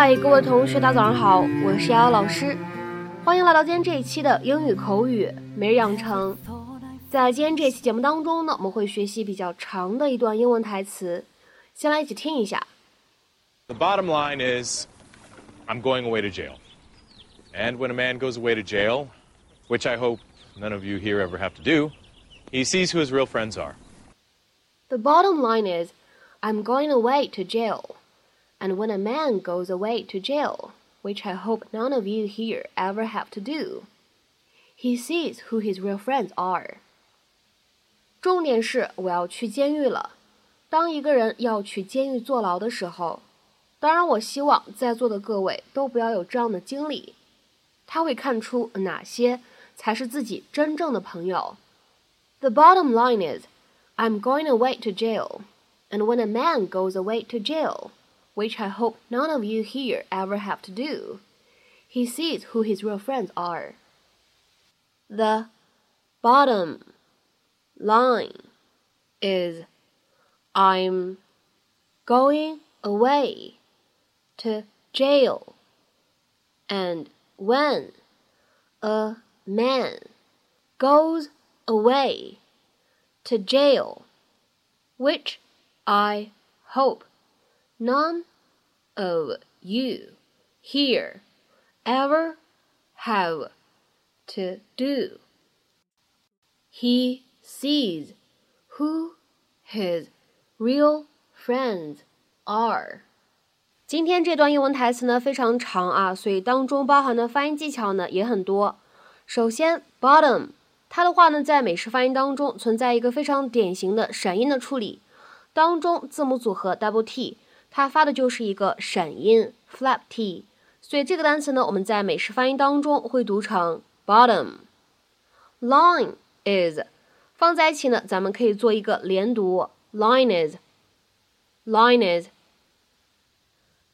嗨，各位同学，大家早上好，我是瑶瑶老师，欢迎来到今天这一期的英语口语每日养成。在今天这期节目当中呢，我们会学习比较长的一段英文台词，先来一起听一下。The bottom line is, I'm going away to jail. And when a man goes away to jail, which I hope none of you here ever have to do, he sees who his real friends are. The bottom line is, I'm going away to jail. And when a man goes away to jail, which I hope none of you here ever have to do, he sees who his real friends are. 重点是我要去监狱了。当一个人要去监狱坐牢的时候，当然我希望在座的各位都不要有这样的经历。他会看出哪些才是自己真正的朋友。The bottom line is, I'm going away to jail, and when a man goes away to jail, which I hope none of you here ever have to do, he sees who his real friends are. The bottom line is, I'm going away to jail, and when a man goes away to jail, which I hope none of you here ever have to do. He sees who his real friends are. 今天这段英文台词呢非常长啊，所以当中包含的发音技巧呢也很多。首先，bottom，它的话呢，在美式发音当中存在一个非常典型的闪音的处理，当中字母组合 double t， 它发的就是一个闪音 flap t，所以这个单词呢，我们在美式发音当中会读成 bottom。line is 放在一起呢，咱们可以做一个连读，line is，line is。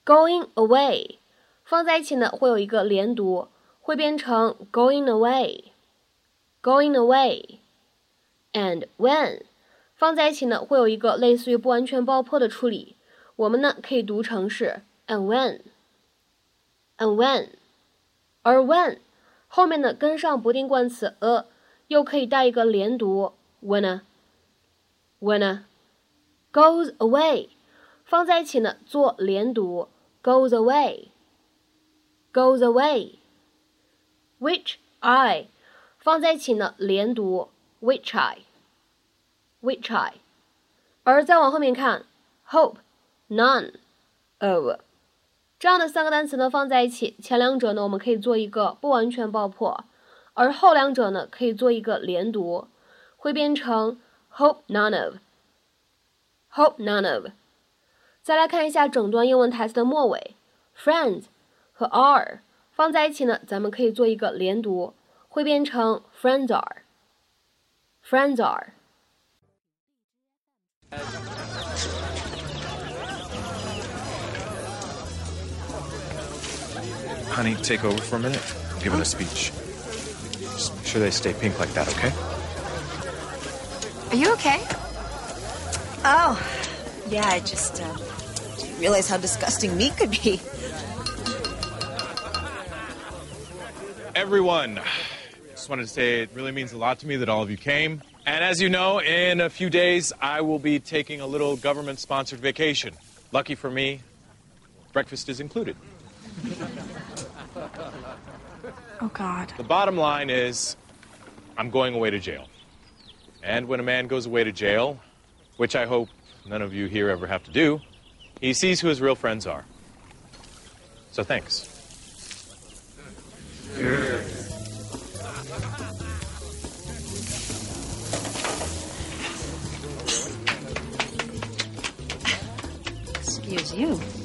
going away 放在一起呢，会有一个连读。会变成 going away，going away，and when 放在一起呢，会有一个类似于不完全爆破的处理。我们呢可以读成是 and when，and when，而 when 后面呢跟上不定冠词 a，又可以带一个连读 when，when，goes away 放在一起呢做连读 goes away，goes away。which I 放在一起呢，连读 which I，which I，而再往后面看，hope None of 这样的三个单词呢放在一起，前两者呢我们可以做一个不完全爆破，而后两者呢可以做一个连读，会变成 hope none of，hope none of。再来看一下整段英文台词的末尾，friends 和 are。放在一起呢，咱们可以做一个连读，会变成 friends are。friends are。Honey, take over for a minute. I'm giving a speech. Just make sure they stay pink like that, okay? Are you okay? Oh, yeah, I just uh, didn't realize how disgusting meat could be. everyone. Just wanted to say it really means a lot to me that all of you came. And as you know, in a few days, I will be taking a little government sponsored vacation. Lucky for me, breakfast is included. Oh, God. The bottom line is I'm going away to jail. And when a man goes away to jail, which I hope none of you here ever have to do, he sees who his real friends are. So thanks. Excuse you.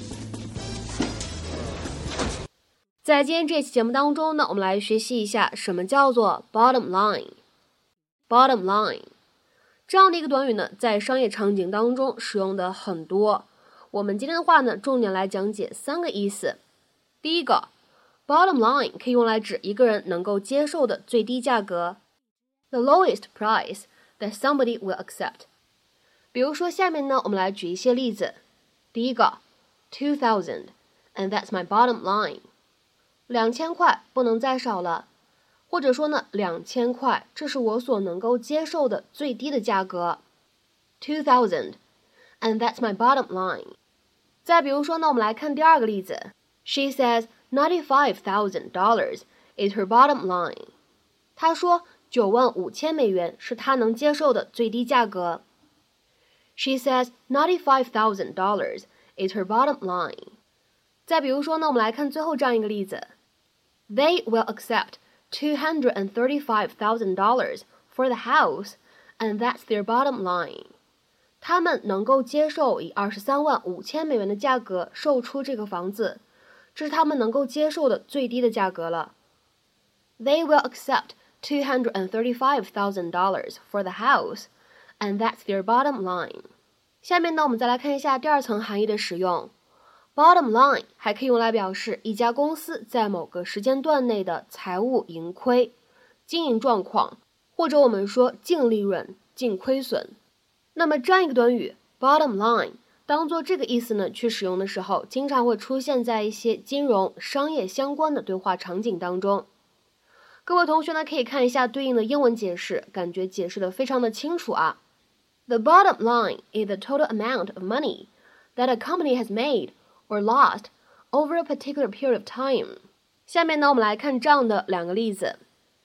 在今天这期节目当中呢，我们来学习一下什么叫做 bottom line。bottom line 这样的一个短语呢，在商业场景当中使用的很多。我们今天的话呢，重点来讲解三个意思。第一个。Bottom line 可以用来指一个人能够接受的最低价格，the lowest price that somebody will accept。比如说，下面呢，我们来举一些例子。第一个，two thousand and that's my bottom line。两千块不能再少了，或者说呢，两千块这是我所能够接受的最低的价格。Two thousand, and that's my bottom line。再比如说呢，我们来看第二个例子。She says ninety-five thousand dollars is her bottom line。她说九万五千美元是她能接受的最低价格。She says ninety-five thousand dollars is her bottom line。再比如说呢，我们来看最后这样一个例子。They will accept two hundred and thirty-five thousand dollars for the house, and that's their bottom line. 他们能够接受以二十三万五千美元的价格售出这个房子，这是他们能够接受的最低的价格了。They will accept two hundred and thirty-five thousand dollars for the house, and that's their bottom line. 下面呢，我们再来看一下第二层含义的使用。 Bottom line 还可以用来表示一家公司在某个时间段内的财务盈亏、经营状况，或者我们说净利润、净亏损。那么这样一个短语 bottom line 当做这个意思呢去使用的时候，经常会出现在一些金融、商业相关的对话场景当中。各位同学呢可以看一下对应的英文解释，感觉解释的非常的清楚啊。The bottom line is the total amount of money that a company has made. or lost over a particular period of time。下面呢，我们来看这样的两个例子。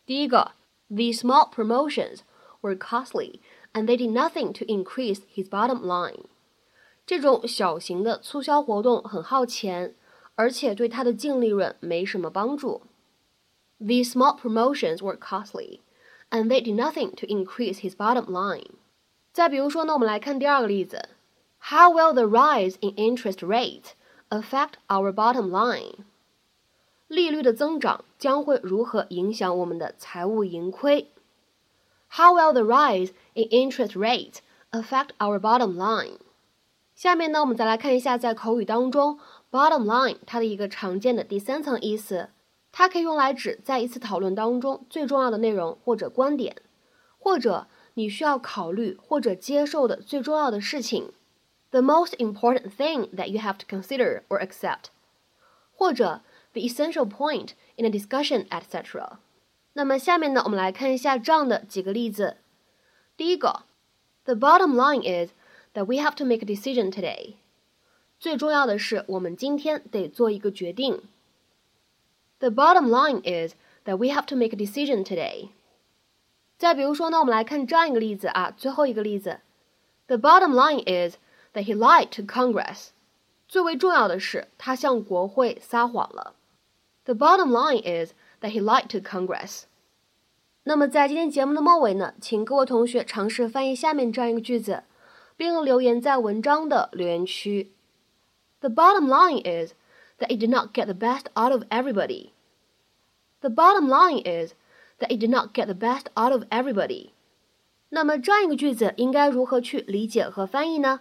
第一个，The small promotions were costly and they did nothing to increase his bottom line。这种小型的促销活动很耗钱，而且对他的净利润没什么帮助。The small promotions were costly, and they did nothing to increase his bottom line。再比如说呢，我们来看第二个例子：How will the rise in interest rate affect our bottom line？利率的增长将会如何影响我们的财务盈亏？How will the rise in interest rate affect our bottom line？下面呢，我们再来看一下在口语当中，bottom line 它的一个常见的第三层意思，它可以用来指在一次讨论当中最重要的内容或者观点，或者你需要考虑或者接受的最重要的事情。the most important thing that you have to consider or accept，或者 the essential point in a discussion, etc. 那么下面呢，我们来看一下这样的几个例子。第一个，The bottom line is that we have to make a decision today。最重要的是，我们今天得做一个决定。The bottom line is that we have to make a decision today。再比如说呢，我们来看这样一个例子啊，最后一个例子，The bottom line is that he lied to Congress。最为重要的是，他向国会撒谎了。The bottom line is that he lied to Congress。那么在今天节目的末尾呢，请各位同学尝试翻译下面这样一个句子，并留言在文章的留言区。The bottom line is that it did not get the best out of everybody. The bottom line is that it did not get the best out of everybody. 那么这样一个句子应该如何去理解和翻译呢？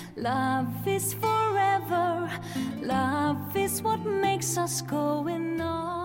Love is forever, love is what makes us going on.